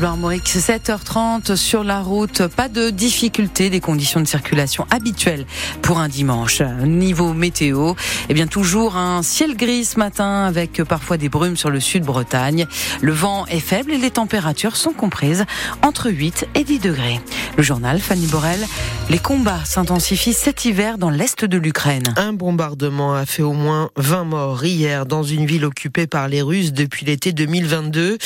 Bleu Armorique, 7h30 sur la route. Pas de difficulté, des conditions de circulation habituelles pour un dimanche. Niveau météo, eh bien toujours un ciel gris ce matin avec parfois des brumes sur le sud Bretagne. Le vent est faible et les températures sont comprises entre 8 et 10 degrés. Le journal Fanny Borel, les combats s'intensifient cet hiver dans l'est de l'Ukraine. Un bombardement a fait au moins 20 morts hier dans une ville occupée par les Russes depuis l'été 2022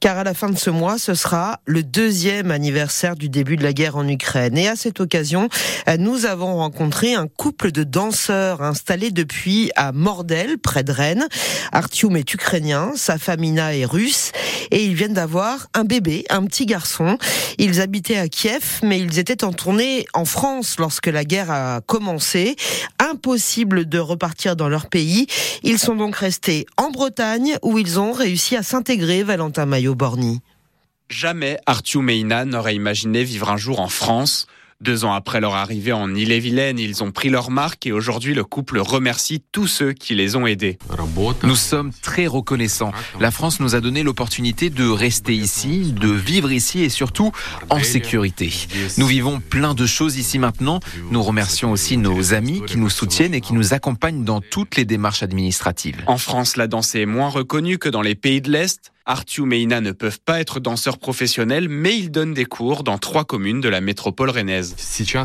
car à la fin de ce mois, ce sera le deuxième anniversaire du début de la guerre en Ukraine. Et à cette occasion, nous avons rencontré un couple de danseurs installés depuis à Mordel, près de Rennes. Artyom est ukrainien, sa famina est russe, et ils viennent d'avoir un bébé, un petit garçon. Ils habitaient à Kiev, mais ils étaient en tournée en France lorsque la guerre a commencé. Impossible de repartir dans leur pays. Ils sont donc restés en Bretagne, où ils ont réussi à s'intégrer, Valentin Maillot. Jamais Arthur Meina n'aurait imaginé vivre un jour en France. Deux ans après leur arrivée en Ille-et-Vilaine, ils ont pris leur marque et aujourd'hui le couple remercie tous ceux qui les ont aidés. Nous sommes très reconnaissants. La France nous a donné l'opportunité de rester ici, de vivre ici et surtout en sécurité. Nous vivons plein de choses ici maintenant. Nous remercions aussi nos amis qui nous soutiennent et qui nous accompagnent dans toutes les démarches administratives. En France, la danse est moins reconnue que dans les pays de l'Est. Arthur et Ina ne peuvent pas être danseurs professionnels, mais ils donnent des cours dans trois communes de la métropole rennaise.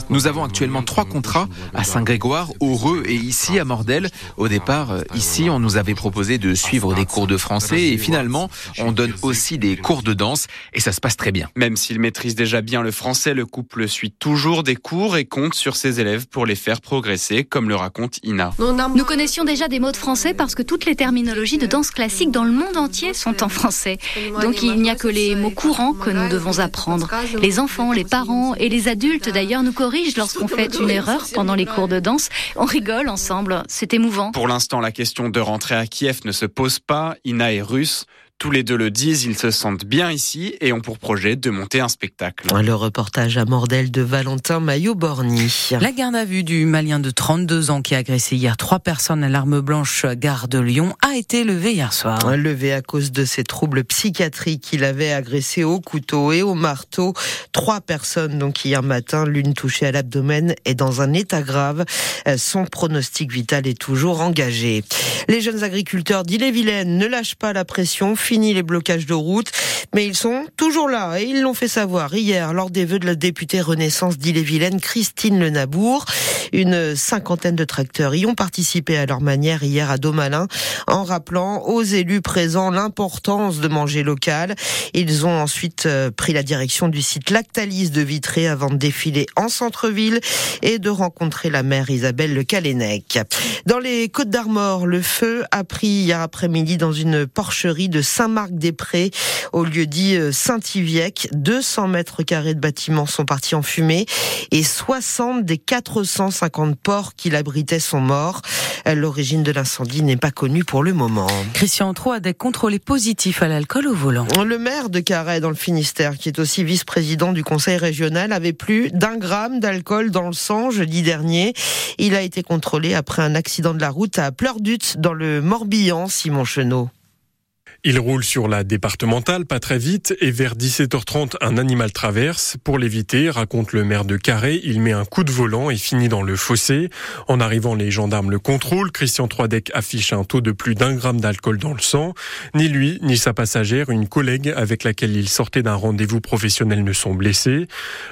Nous avons actuellement trois contrats à Saint-Grégoire, Heureux et ici à Mordel. Au départ, euh, ici, on nous avait proposé de suivre des cours de français et finalement, on donne aussi des cours de danse et ça se passe très bien. Même s'ils maîtrisent déjà bien le français, le couple suit toujours des cours et compte sur ses élèves pour les faire progresser, comme le raconte Ina. Nous connaissions déjà des mots de français parce que toutes les terminologies de danse classique dans le monde entier sont en français. Donc il n'y a que les mots courants que nous devons apprendre. Les enfants, les parents et les adultes d'ailleurs nous corrigent lorsqu'on fait une erreur pendant les cours de danse. On rigole ensemble, c'est émouvant. Pour l'instant, la question de rentrer à Kiev ne se pose pas. Ina est russe. Tous les deux le disent, ils se sentent bien ici et ont pour projet de monter un spectacle. Le reportage à Mordel de Valentin Maillot-Borny. La garde à vue du Malien de 32 ans qui a agressé hier trois personnes à l'arme blanche gare de Lyon a été levée hier soir. Levé à cause de ses troubles psychiatriques. Il avait agressé au couteau et au marteau trois personnes donc hier matin, l'une touchée à l'abdomen et dans un état grave. Son pronostic vital est toujours engagé. Les jeunes agriculteurs d'Ille-et-Vilaine ne lâchent pas la pression fini les blocages de route, mais ils sont toujours là et ils l'ont fait savoir hier lors des vœux de la députée Renaissance d'Ille-et-Vilaine, Christine Le Nabour. Une cinquantaine de tracteurs y ont participé à leur manière hier à Domalin en rappelant aux élus présents l'importance de manger local. Ils ont ensuite euh, pris la direction du site Lactalis de Vitré avant de défiler en centre-ville et de rencontrer la mère Isabelle Le Calénec. Dans les Côtes d'Armor, le feu a pris hier après-midi dans une porcherie de Saint-Marc-des-Prés, au lieu dit euh, Saint-Yviec. 200 mètres carrés de bâtiments sont partis en fumée et 60 des 450 porcs qui l'abritaient sont morts. Euh, l'origine de l'incendie n'est pas connue pour le moment. Christian Trot a des contrôlés positifs à l'alcool au volant. Le maire de Carhaix dans le Finistère, qui est aussi vice-président du conseil régional, avait plus d'un gramme d'alcool dans le sang jeudi dernier. Il a été contrôlé après un accident de la route à Pleurdut dans le Morbihan, Simon Chenot. Il roule sur la départementale, pas très vite, et vers 17h30, un animal traverse. Pour l'éviter, raconte le maire de Carré, il met un coup de volant et finit dans le fossé. En arrivant, les gendarmes le contrôlent. Christian Troidec affiche un taux de plus d'un gramme d'alcool dans le sang. Ni lui, ni sa passagère, une collègue avec laquelle il sortait d'un rendez-vous professionnel ne sont blessés.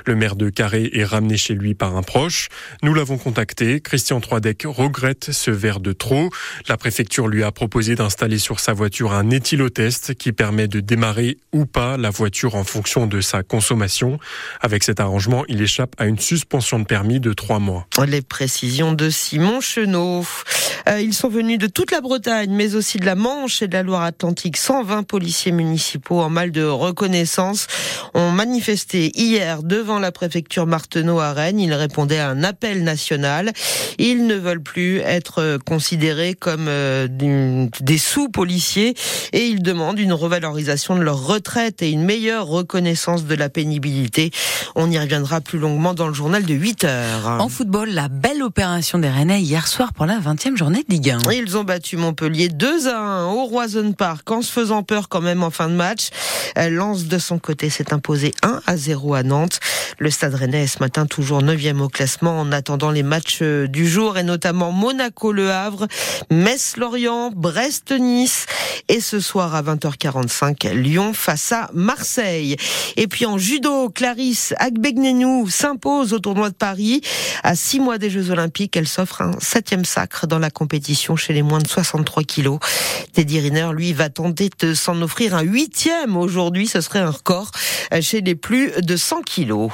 Le maire de Carré est ramené chez lui par un proche. Nous l'avons contacté. Christian Troidec regrette ce verre de trop. La préfecture lui a proposé d'installer sur sa voiture un éthyl test qui permet de démarrer ou pas la voiture en fonction de sa consommation. Avec cet arrangement, il échappe à une suspension de permis de trois mois. Les précisions de Simon Chenot. Euh, ils sont venus de toute la Bretagne, mais aussi de la Manche et de la Loire-Atlantique. 120 policiers municipaux en mal de reconnaissance ont manifesté hier devant la préfecture Marteneau à Rennes. Ils répondaient à un appel national. Ils ne veulent plus être considérés comme euh, des sous-policiers et ils demandent une revalorisation de leur retraite et une meilleure reconnaissance de la pénibilité. On y reviendra plus longuement dans le journal de 8 heures. En football, la belle opération des Rennais hier soir pour la 20e journée de Ligue 1. Ils ont battu Montpellier 2 à 1 au Roison Park en se faisant peur quand même en fin de match. Lance de son côté s'est imposé 1 à 0 à Nantes. Le Stade Rennais est ce matin toujours 9e au classement en attendant les matchs euh, du jour et notamment Monaco-Le Havre, Metz-Lorient, Brest-Nice et ce soir à 20h45 Lyon face à Marseille. Et puis en judo, Clarisse Agbegnenou s'impose au tournoi de Paris. À six mois des Jeux Olympiques, elle s'offre un septième sacre dans la compétition chez les moins de 63 kilos. Teddy Riner, lui, va tenter de s'en offrir un huitième aujourd'hui. Ce serait un record chez les plus de 100 kilos.